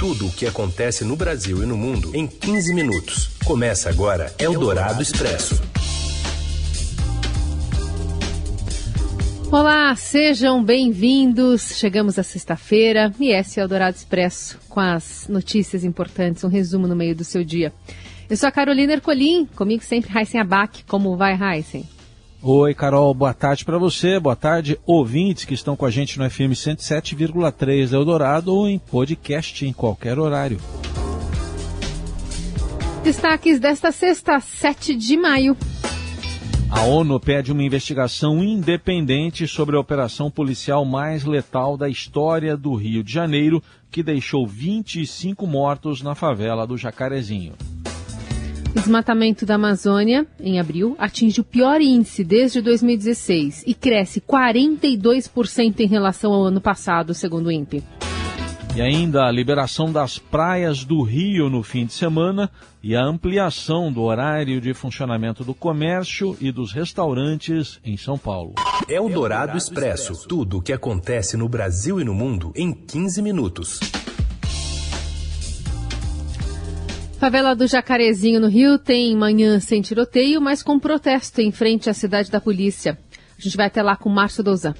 Tudo o que acontece no Brasil e no mundo em 15 minutos. Começa agora Eldorado Expresso. Olá, sejam bem-vindos. Chegamos à sexta-feira e esse é o Eldorado Expresso com as notícias importantes, um resumo no meio do seu dia. Eu sou a Carolina Ercolim, comigo sempre Heisen Abac. Como vai, Heisen? Oi, Carol, boa tarde para você, boa tarde, ouvintes que estão com a gente no FM 107,3 Eldorado ou em podcast em qualquer horário. Destaques desta sexta, 7 de maio. A ONU pede uma investigação independente sobre a operação policial mais letal da história do Rio de Janeiro, que deixou 25 mortos na favela do Jacarezinho. O desmatamento da Amazônia, em abril, atinge o pior índice desde 2016 e cresce 42% em relação ao ano passado, segundo o INPE. E ainda a liberação das praias do Rio no fim de semana e a ampliação do horário de funcionamento do comércio e dos restaurantes em São Paulo. É o Dourado Expresso. Tudo o que acontece no Brasil e no mundo em 15 minutos. Favela do Jacarezinho, no Rio, tem manhã sem tiroteio, mas com protesto em frente à cidade da polícia. A gente vai até lá com Márcio Douzan.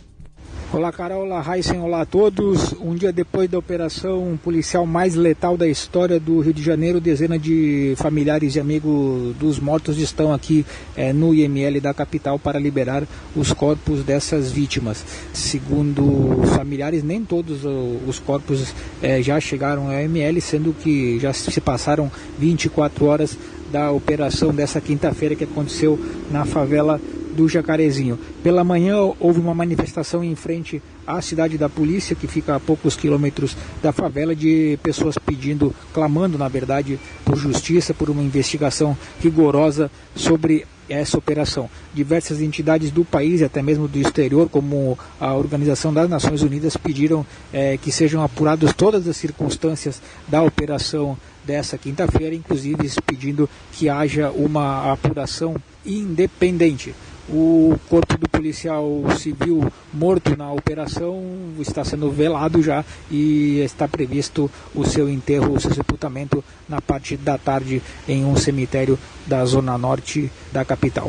Olá, Carol, olá, Heisen, olá a todos. Um dia depois da operação policial mais letal da história do Rio de Janeiro, dezenas de familiares e amigos dos mortos estão aqui é, no IML da capital para liberar os corpos dessas vítimas. Segundo familiares, nem todos os corpos é, já chegaram ao IML, sendo que já se passaram 24 horas da operação dessa quinta-feira que aconteceu na favela do Jacarezinho. Pela manhã houve uma manifestação em frente à cidade da polícia, que fica a poucos quilômetros da favela, de pessoas pedindo, clamando na verdade, por justiça, por uma investigação rigorosa sobre essa operação. Diversas entidades do país até mesmo do exterior, como a Organização das Nações Unidas, pediram é, que sejam apuradas todas as circunstâncias da operação dessa quinta-feira, inclusive pedindo que haja uma apuração independente. O corpo do policial civil morto na operação está sendo velado já e está previsto o seu enterro, o seu sepultamento na parte da tarde em um cemitério da zona norte da capital.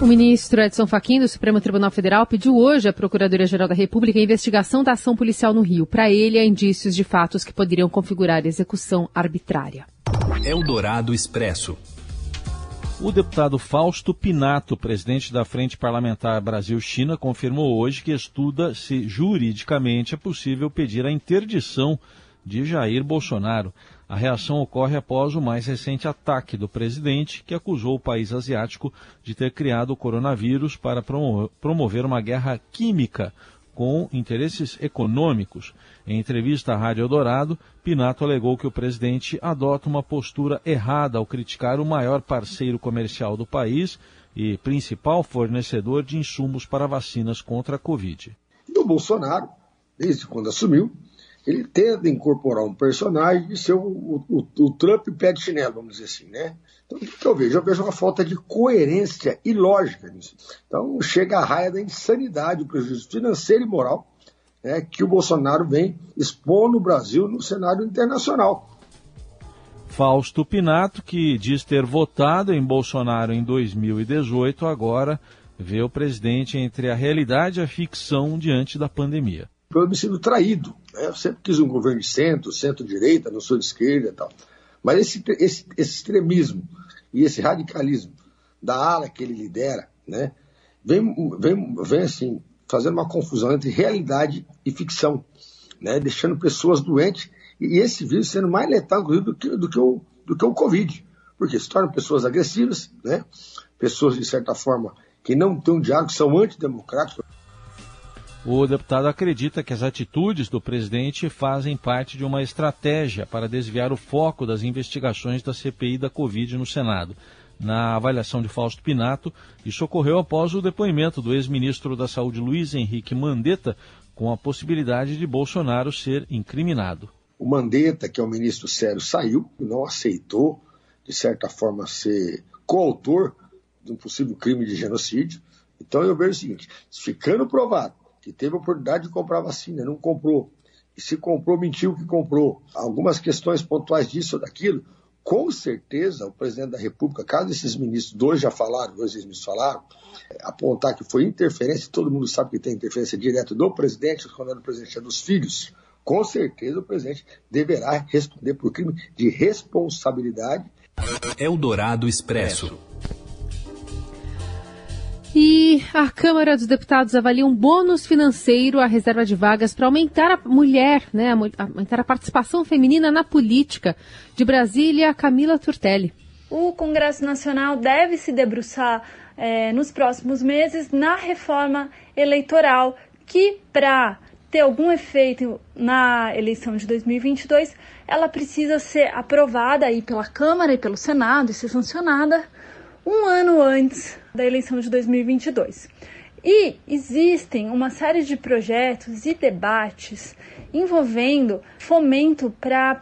O ministro Edson Fachin do Supremo Tribunal Federal pediu hoje à Procuradoria-Geral da República a investigação da ação policial no Rio. Para ele, há indícios de fatos que poderiam configurar execução arbitrária. Eldorado Expresso. O deputado Fausto Pinato, presidente da Frente Parlamentar Brasil-China, confirmou hoje que estuda se juridicamente é possível pedir a interdição de Jair Bolsonaro. A reação ocorre após o mais recente ataque do presidente, que acusou o país asiático de ter criado o coronavírus para promover uma guerra química com interesses econômicos. Em entrevista à Rádio Eldorado, Pinato alegou que o presidente adota uma postura errada ao criticar o maior parceiro comercial do país e principal fornecedor de insumos para vacinas contra a Covid. o Bolsonaro, desde quando assumiu, ele tenta incorporar um personagem de ser o, o, o, Trump pé de chinelo, vamos dizer assim, né? Então, o que eu vejo? Eu vejo uma falta de coerência e lógica nisso. Então, chega a raia da insanidade, o prejuízo financeiro e moral né, que o Bolsonaro vem expor no Brasil no cenário internacional. Fausto Pinato, que diz ter votado em Bolsonaro em 2018, agora vê o presidente entre a realidade e a ficção diante da pandemia. Eu me sinto traído. Né? Eu sempre quis um governo de centro, centro-direita, não sou de esquerda e tal. Mas esse, esse, esse extremismo e esse radicalismo da ala que ele lidera, né, vem, vem, vem assim, fazendo uma confusão entre realidade e ficção, né? deixando pessoas doentes e esse vírus sendo mais letal do que, do que, o, do que o Covid, porque se tornam pessoas agressivas, né? pessoas, de certa forma, que não têm um diálogo, são antidemocráticos. O deputado acredita que as atitudes do presidente fazem parte de uma estratégia para desviar o foco das investigações da CPI da Covid no Senado na avaliação de Fausto Pinato. Isso ocorreu após o depoimento do ex-ministro da Saúde Luiz Henrique Mandetta com a possibilidade de Bolsonaro ser incriminado. O Mandetta, que é o ministro sério, saiu não aceitou, de certa forma, ser coautor de um possível crime de genocídio. Então eu vejo o seguinte: ficando provado que teve a oportunidade de comprar vacina, não comprou, se comprou, mentiu que comprou. Algumas questões pontuais disso ou daquilo, com certeza o presidente da República, caso esses ministros, dois já falaram, dois ex-ministros falaram, é, apontar que foi interferência, todo mundo sabe que tem interferência direta do presidente, quando é do presidente é dos filhos, com certeza o presidente deverá responder por crime de responsabilidade. Eldorado Expresso. A Câmara dos Deputados avalia um bônus financeiro à reserva de vagas para aumentar a mulher, né, aumentar a participação feminina na política. De Brasília, Camila Turtelli. O Congresso Nacional deve se debruçar é, nos próximos meses na reforma eleitoral, que para ter algum efeito na eleição de 2022, ela precisa ser aprovada aí pela Câmara e pelo Senado e ser sancionada um ano antes da eleição de 2022. E existem uma série de projetos e debates envolvendo fomento para a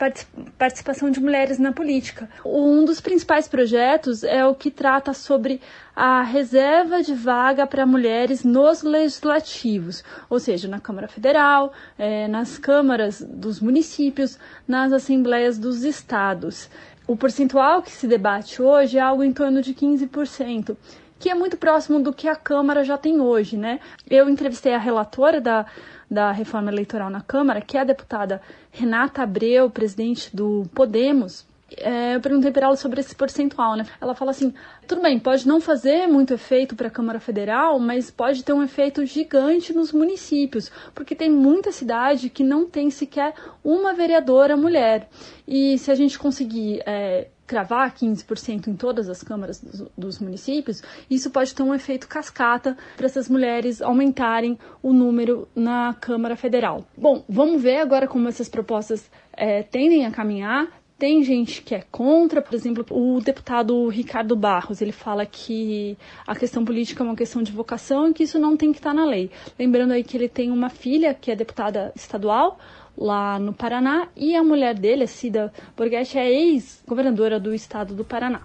participação de mulheres na política. Um dos principais projetos é o que trata sobre a reserva de vaga para mulheres nos legislativos, ou seja, na Câmara Federal, é, nas câmaras dos municípios, nas assembleias dos estados. O percentual que se debate hoje é algo em torno de 15%, que é muito próximo do que a Câmara já tem hoje, né? Eu entrevistei a relatora da, da reforma eleitoral na Câmara, que é a deputada Renata Abreu, presidente do Podemos, é, eu perguntei para ela sobre esse percentual, né? Ela fala assim: tudo bem, pode não fazer muito efeito para a Câmara Federal, mas pode ter um efeito gigante nos municípios, porque tem muita cidade que não tem sequer uma vereadora mulher. E se a gente conseguir é, cravar 15% em todas as câmaras dos, dos, municípios, isso pode ter um efeito cascata para essas mulheres aumentarem o número na Câmara Federal. Bom, vamos ver agora como essas propostas é, tendem a caminhar. Tem gente que é contra, por exemplo, o deputado Ricardo Barros, ele fala que a questão política é uma questão de vocação e que isso não tem que estar na lei. Lembrando aí que ele tem uma filha que é deputada estadual lá no Paraná e a mulher dele, a Cida Borghetti, é ex-governadora do estado do Paraná.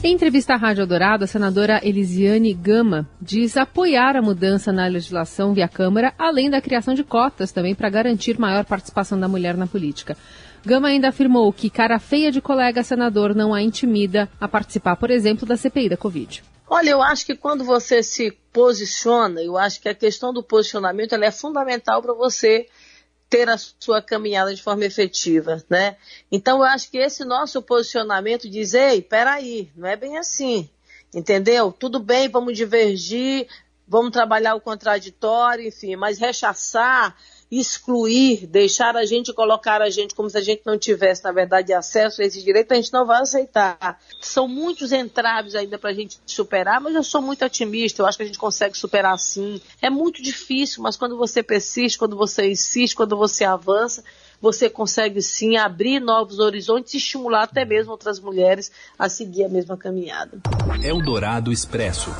Em entrevista à Rádio Eldorado, a senadora Elisiane Gama diz apoiar a mudança na legislação via Câmara, além da criação de cotas também para garantir maior participação da mulher na política. Gama ainda afirmou que cara feia de colega senador não a intimida a participar, por exemplo, da CPI da Covid. Olha, eu acho que quando você se posiciona, eu acho que a questão do posicionamento é fundamental para você ter a sua caminhada de forma efetiva, né? Então eu acho que esse nosso posicionamento diz, ei, peraí, não é bem assim, entendeu? Tudo bem, vamos divergir, vamos trabalhar o contraditório, enfim, mas rechaçar excluir, deixar a gente colocar a gente como se a gente não tivesse, na verdade, acesso a esse direito, a gente não vai aceitar. São muitos entraves ainda para a gente superar, mas eu sou muito otimista, eu acho que a gente consegue superar sim. É muito difícil, mas quando você persiste, quando você insiste, quando você avança, você consegue sim abrir novos horizontes e estimular até mesmo outras mulheres a seguir a mesma caminhada. Eldorado Expresso.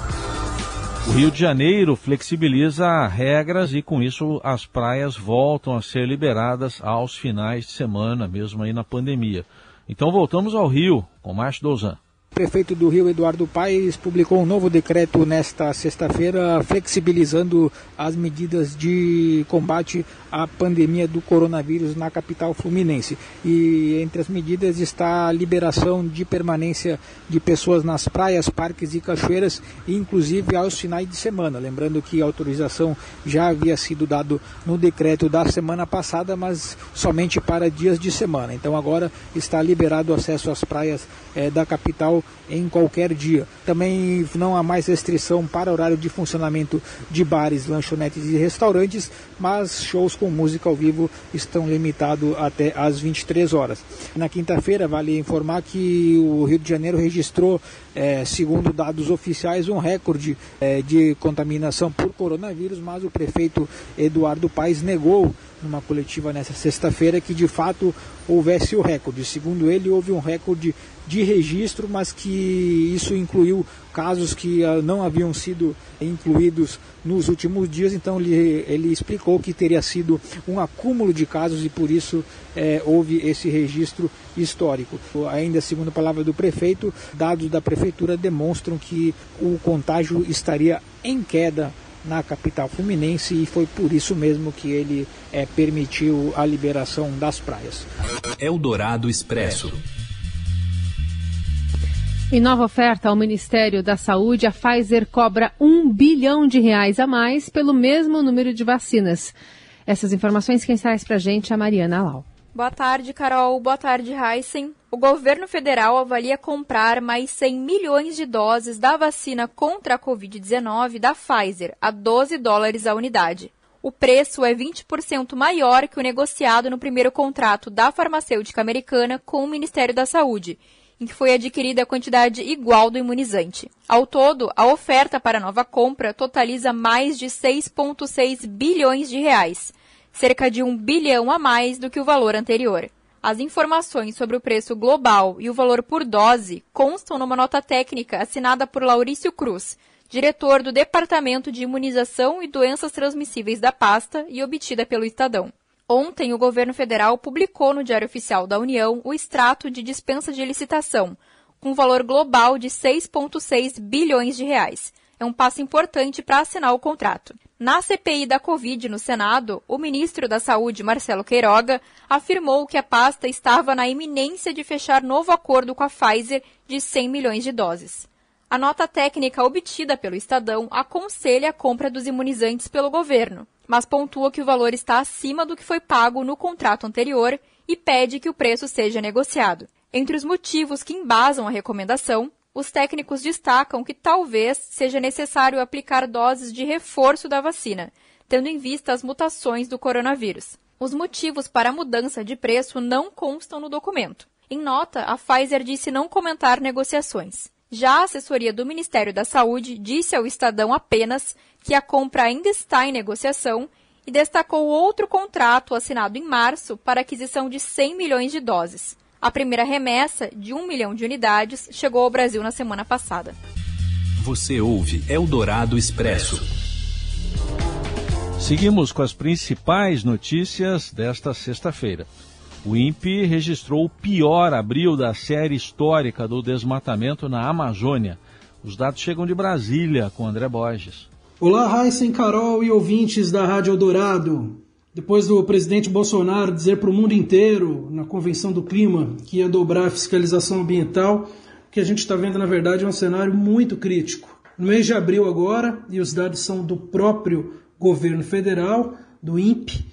O Rio de Janeiro flexibiliza regras e com isso as praias voltam a ser liberadas aos finais de semana, mesmo aí na pandemia. Então voltamos ao Rio com Márcio Dozan. Prefeito do Rio, Eduardo Paes, publicou um novo decreto nesta sexta-feira, flexibilizando as medidas de combate à pandemia do coronavírus na capital fluminense. E entre as medidas está a liberação de permanência de pessoas nas praias, parques e cachoeiras, inclusive aos finais de semana. Lembrando que a autorização já havia sido dado no decreto da semana passada, mas somente para dias de semana. Então agora está liberado o acesso às praias é, da capital em qualquer dia. Também não há mais restrição para horário de funcionamento de bares, lanchonetes e restaurantes, mas shows com música ao vivo estão limitados até às 23 horas. Na quinta-feira, vale informar que o Rio de Janeiro registrou, é, segundo dados oficiais, um recorde é, de contaminação por coronavírus, mas o prefeito Eduardo Paes negou numa coletiva nessa sexta-feira que de fato houvesse o recorde. Segundo ele, houve um recorde de registro, mas que isso incluiu casos que uh, não haviam sido incluídos nos últimos dias. Então ele, ele explicou que teria sido um acúmulo de casos e por isso eh, houve esse registro histórico. Ainda segundo a palavra do prefeito, dados da prefeitura demonstram que o contágio estaria em queda na capital fluminense e foi por isso mesmo que ele é, permitiu a liberação das praias. Eldorado Expresso. Em nova oferta ao Ministério da Saúde, a Pfizer cobra um bilhão de reais a mais pelo mesmo número de vacinas. Essas informações quem traz para a gente é a Mariana Lau. Boa tarde, Carol. Boa tarde, Heisen. O governo federal avalia comprar mais 100 milhões de doses da vacina contra a Covid-19 da Pfizer, a 12 dólares a unidade. O preço é 20% maior que o negociado no primeiro contrato da farmacêutica americana com o Ministério da Saúde, em que foi adquirida a quantidade igual do imunizante. Ao todo, a oferta para a nova compra totaliza mais de 6,6 bilhões de reais cerca de um bilhão a mais do que o valor anterior. As informações sobre o preço global e o valor por dose constam numa nota técnica assinada por Laurício Cruz, diretor do Departamento de Imunização e Doenças Transmissíveis da pasta e obtida pelo Estadão. Ontem, o governo federal publicou no Diário Oficial da União o extrato de dispensa de licitação, com valor global de 6,6 bilhões de reais. É um passo importante para assinar o contrato. Na CPI da Covid no Senado, o ministro da Saúde, Marcelo Queiroga, afirmou que a pasta estava na iminência de fechar novo acordo com a Pfizer de 100 milhões de doses. A nota técnica obtida pelo Estadão aconselha a compra dos imunizantes pelo governo, mas pontua que o valor está acima do que foi pago no contrato anterior e pede que o preço seja negociado. Entre os motivos que embasam a recomendação os técnicos destacam que talvez seja necessário aplicar doses de reforço da vacina, tendo em vista as mutações do coronavírus. Os motivos para a mudança de preço não constam no documento. Em nota, a Pfizer disse não comentar negociações. Já a assessoria do Ministério da Saúde disse ao Estadão apenas que a compra ainda está em negociação e destacou outro contrato assinado em março para aquisição de 100 milhões de doses. A primeira remessa, de um milhão de unidades, chegou ao Brasil na semana passada. Você ouve Eldorado Expresso. Seguimos com as principais notícias desta sexta-feira. O INPE registrou o pior abril da série histórica do desmatamento na Amazônia. Os dados chegam de Brasília, com André Borges. Olá, Raíssen, Carol e ouvintes da Rádio Eldorado. Depois do presidente Bolsonaro dizer para o mundo inteiro, na Convenção do Clima, que ia dobrar a fiscalização ambiental, o que a gente está vendo, na verdade, é um cenário muito crítico. No mês de abril, agora, e os dados são do próprio governo federal, do INPE,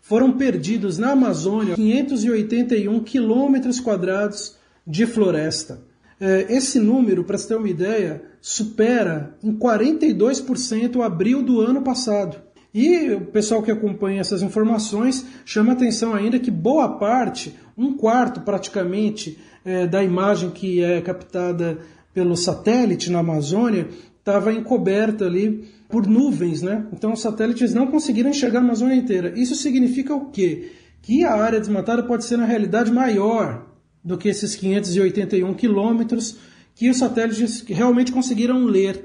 foram perdidos na Amazônia 581 quilômetros quadrados de floresta. É, esse número, para você ter uma ideia, supera em 42% o abril do ano passado. E o pessoal que acompanha essas informações chama atenção ainda que boa parte, um quarto praticamente, é, da imagem que é captada pelo satélite na Amazônia estava encoberta ali por nuvens, né? Então os satélites não conseguiram enxergar a Amazônia inteira. Isso significa o quê? Que a área desmatada pode ser na realidade maior do que esses 581 quilômetros que os satélites realmente conseguiram ler.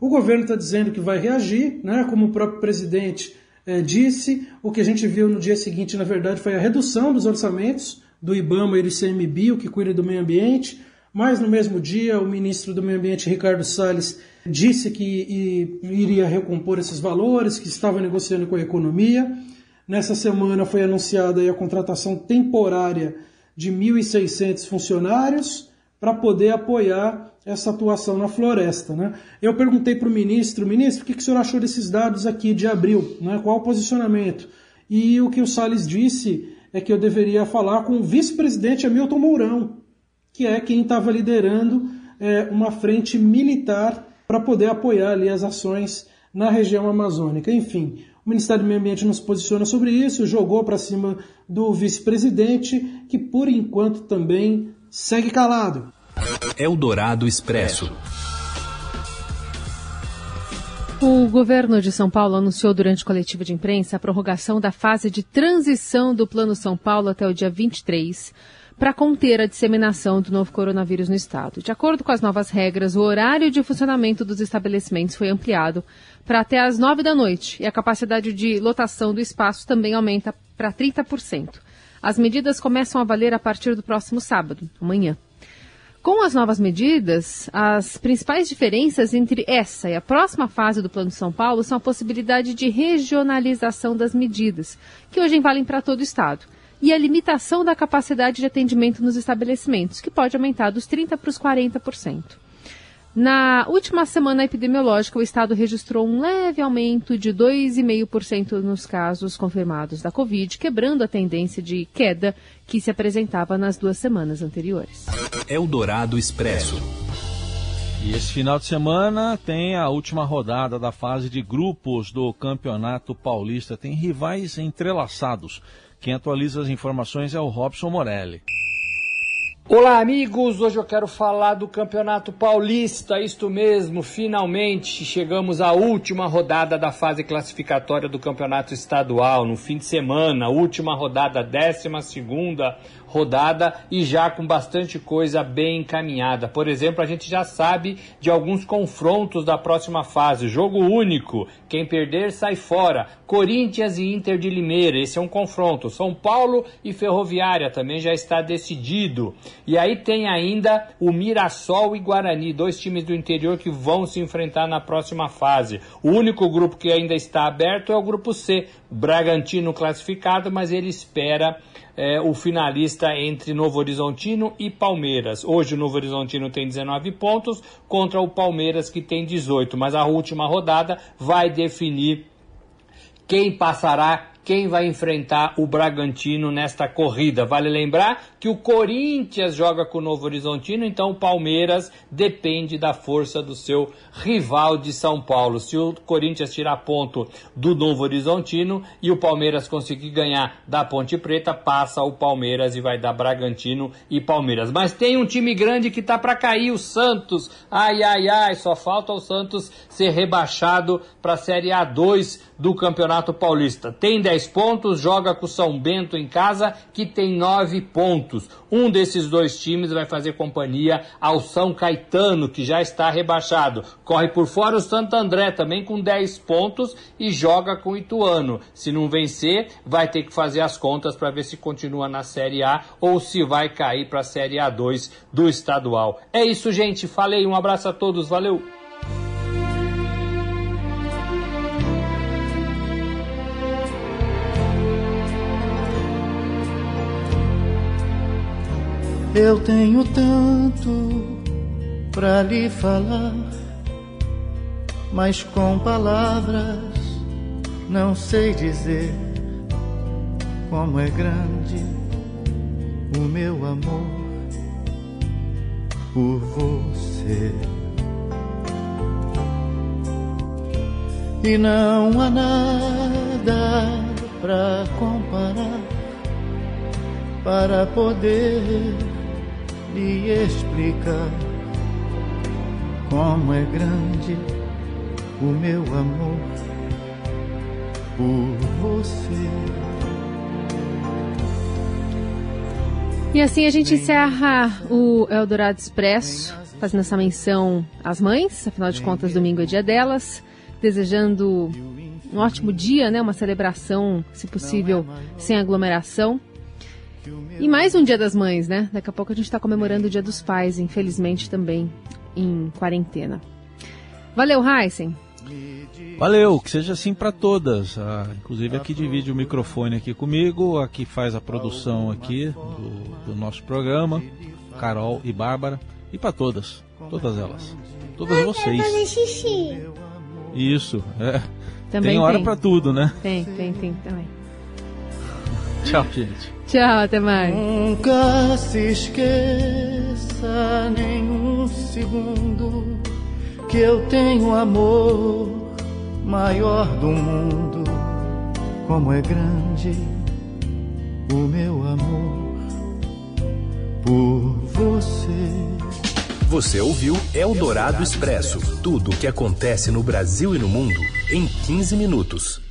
O governo está dizendo que vai reagir, né? como o próprio presidente é, disse. O que a gente viu no dia seguinte, na verdade, foi a redução dos orçamentos do IBAMA e do ICMBio, que cuida do meio ambiente. Mas no mesmo dia, o ministro do Meio Ambiente, Ricardo Salles, disse que iria recompor esses valores, que estava negociando com a economia. Nessa semana foi anunciada a contratação temporária de 1.600 funcionários para poder apoiar essa atuação na floresta. Né? Eu perguntei para o ministro, ministro, o que, que o senhor achou desses dados aqui de abril? Né? Qual o posicionamento? E o que o Salles disse é que eu deveria falar com o vice-presidente Hamilton Mourão, que é quem estava liderando é, uma frente militar para poder apoiar ali as ações na região amazônica. Enfim, o Ministério do Meio Ambiente não se posiciona sobre isso, jogou para cima do vice-presidente, que por enquanto também segue calado. Eldorado Expresso. O governo de São Paulo anunciou durante coletiva de imprensa a prorrogação da fase de transição do Plano São Paulo até o dia 23 para conter a disseminação do novo coronavírus no estado. De acordo com as novas regras, o horário de funcionamento dos estabelecimentos foi ampliado para até às 9 da noite e a capacidade de lotação do espaço também aumenta para 30%. As medidas começam a valer a partir do próximo sábado, amanhã. Com as novas medidas, as principais diferenças entre essa e a próxima fase do Plano de São Paulo são a possibilidade de regionalização das medidas, que hoje valem para todo o Estado, e a limitação da capacidade de atendimento nos estabelecimentos, que pode aumentar dos 30% para os 40%. Na última semana epidemiológica, o estado registrou um leve aumento de 2,5% nos casos confirmados da Covid, quebrando a tendência de queda que se apresentava nas duas semanas anteriores. Eldorado Expresso. E esse final de semana tem a última rodada da fase de grupos do Campeonato Paulista. Tem rivais entrelaçados. Quem atualiza as informações é o Robson Morelli. Olá, amigos! Hoje eu quero falar do Campeonato Paulista, isto mesmo, finalmente chegamos à última rodada da fase classificatória do Campeonato Estadual, no fim de semana, última rodada, 12 segunda rodada e já com bastante coisa bem encaminhada. Por exemplo, a gente já sabe de alguns confrontos da próxima fase. Jogo único, quem perder sai fora. Corinthians e Inter de Limeira, esse é um confronto. São Paulo e Ferroviária também já está decidido. E aí tem ainda o Mirassol e Guarani, dois times do interior que vão se enfrentar na próxima fase. O único grupo que ainda está aberto é o grupo C, Bragantino classificado, mas ele espera é, o finalista entre Novo Horizontino e Palmeiras. Hoje o Novo Horizontino tem 19 pontos contra o Palmeiras que tem 18, mas a última rodada vai definir quem passará quem vai enfrentar o Bragantino nesta corrida. Vale lembrar que o Corinthians joga com o Novo Horizontino, então o Palmeiras depende da força do seu rival de São Paulo. Se o Corinthians tirar ponto do Novo Horizontino e o Palmeiras conseguir ganhar da Ponte Preta, passa o Palmeiras e vai dar Bragantino e Palmeiras. Mas tem um time grande que tá para cair, o Santos. Ai, ai, ai, só falta o Santos ser rebaixado para a Série A2 do Campeonato Paulista. Tem 10 pontos, joga com o São Bento em casa, que tem 9 pontos. Um desses dois times vai fazer companhia ao São Caetano, que já está rebaixado. Corre por fora o Santo André, também com 10 pontos, e joga com o Ituano. Se não vencer, vai ter que fazer as contas para ver se continua na Série A ou se vai cair para a Série A2 do estadual. É isso, gente. Falei, um abraço a todos, valeu! Eu tenho tanto para lhe falar, mas com palavras não sei dizer como é grande o meu amor por você. E não há nada para comparar para poder lhe explicar como é grande o meu amor por você. E assim a gente encerra o Eldorado Expresso, fazendo essa menção às mães, afinal de contas, domingo é dia delas, desejando um ótimo dia, né? Uma celebração, se possível, sem aglomeração. E mais um Dia das Mães, né? Daqui a pouco a gente está comemorando o Dia dos Pais, infelizmente também em quarentena. Valeu, Heisen. Valeu, que seja assim para todas. Ah, inclusive aqui divide o microfone aqui comigo, aqui faz a produção aqui do, do nosso programa, Carol e Bárbara, e para todas, todas elas, todas vocês. Fazer xixi. Isso, é. Também tem hora para tudo, né? Tem, tem, tem também. Tchau, gente. Tchau, até mais. Nunca se esqueça nem um segundo que eu tenho amor maior do mundo. Como é grande o meu amor por você. Você ouviu Eldorado Expresso tudo o que acontece no Brasil e no mundo em 15 minutos.